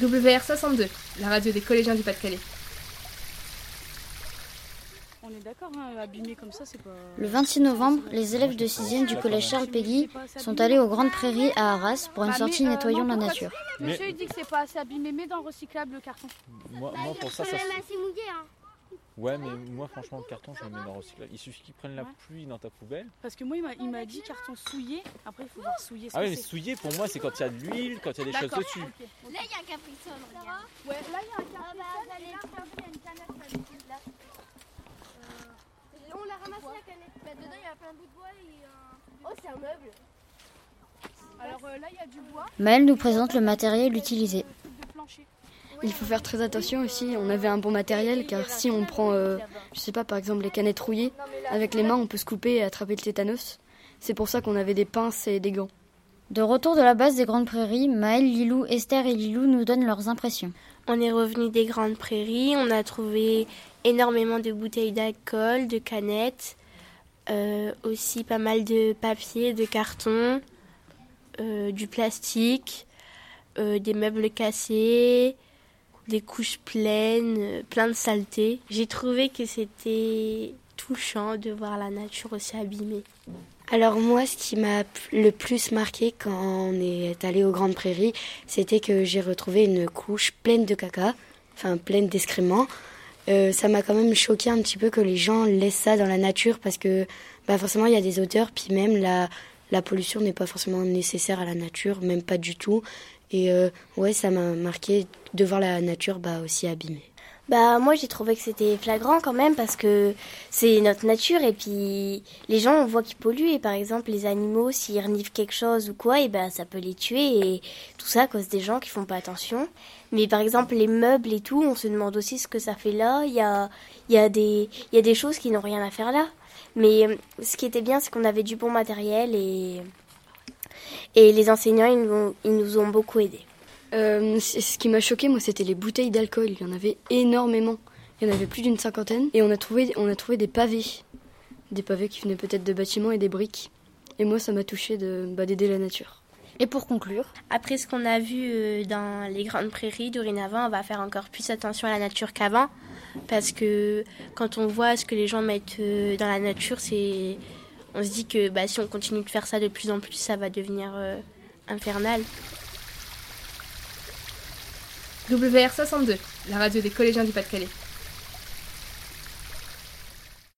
WR62, la radio des collégiens du Pas-de-Calais. On est d'accord, hein, abîmé comme ça, c'est pas. Le 26 novembre, les élèves de 6e du collège Charles Péguy sont allés aux Grandes Prairies à Arras pour une Bah, sortie euh, nettoyons non, la nature. Mais- Monsieur, il dit que c'est pas assez abîmé, mais dans le recyclable le carton. Moi, moi, pour ça, ça. Ouais, mais moi, franchement, le carton, je le mets dans le recyclage. Il suffit qu'il prenne la Ouais. pluie dans ta poubelle. Parce que moi, il m'a- il m'a dit carton souillé. Après, il faut voir souillé. ce Ah oui, mais souillé, pour moi, c'est quand il y a de l'huile, quand il y a des choses dessus. Là, il y a un caprisol, regarde. Ouais, là, il y a un carton. Ah bah, allez, regardez, il y a une canette là. Euh, On l'a ramassé la canette. Bah, dedans, il y a plein de bouts de bois et un. Oh, c'est un meuble. Alors euh, là, il y a du bois. Maëlle nous présente le matériel utilisé. truc de plancher. Il faut faire très attention aussi, on avait un bon matériel car si on prend, euh, je sais pas, par exemple les canettes rouillées, avec les mains on peut se couper et attraper le tétanos. C'est pour ça qu'on avait des pinces et des gants. De retour de la base des Grandes Prairies, Maëlle, Lilou, Esther et Lilou nous donnent leurs impressions. On est revenu des grandes prairies, on a trouvé énormément de bouteilles d'alcool, de canettes, euh, aussi pas mal de papier, de carton, euh, du plastique, euh, des meubles cassés, des couches pleines, euh, plein de saleté. J'ai trouvé que c'était touchant de voir la nature aussi abîmée. Alors moi, ce qui m'a le plus marqué quand on est allé aux Grandes Prairies, c'était que j'ai retrouvé une couche pleine de caca, enfin pleine d'excréments. Euh, ça m'a quand même choqué un petit peu que les gens laissent ça dans la nature parce que bah forcément il y a des odeurs, puis même la, la pollution n'est pas forcément nécessaire à la nature, même pas du tout. Et euh, ouais, ça m'a marqué de voir la nature bah, aussi abîmée. Bah moi j'ai trouvé que c'était flagrant quand même parce que c'est notre nature et puis les gens on voit qu'ils polluent et par exemple les animaux s'ils renivent quelque chose ou quoi et ben ça peut les tuer et tout ça à cause des gens qui font pas attention. Mais par exemple les meubles et tout on se demande aussi ce que ça fait là. Il y a il y a des il y a des choses qui n'ont rien à faire là. Mais ce qui était bien c'est qu'on avait du bon matériel et et les enseignants ils nous ils nous ont beaucoup aidés. Euh, ce qui m'a choqué, moi, c'était les bouteilles d'alcool. Il y en avait énormément. Il y en avait plus d'une cinquantaine. Et on a trouvé, on a trouvé des pavés. Des pavés qui venaient peut-être de bâtiments et des briques. Et moi, ça m'a touché de bah, d'aider la nature. Et pour conclure, Après ce qu'on a vu euh, dans les grandes prairies, dorénavant, on va faire encore plus attention à la nature qu'avant. Parce que quand on voit ce que les gens mettent euh, dans la nature, c'est, on se dit que bah, si on continue de faire ça de plus en plus, ça va devenir euh, infernal. WR62, la radio des collégiens du Pas-de-Calais.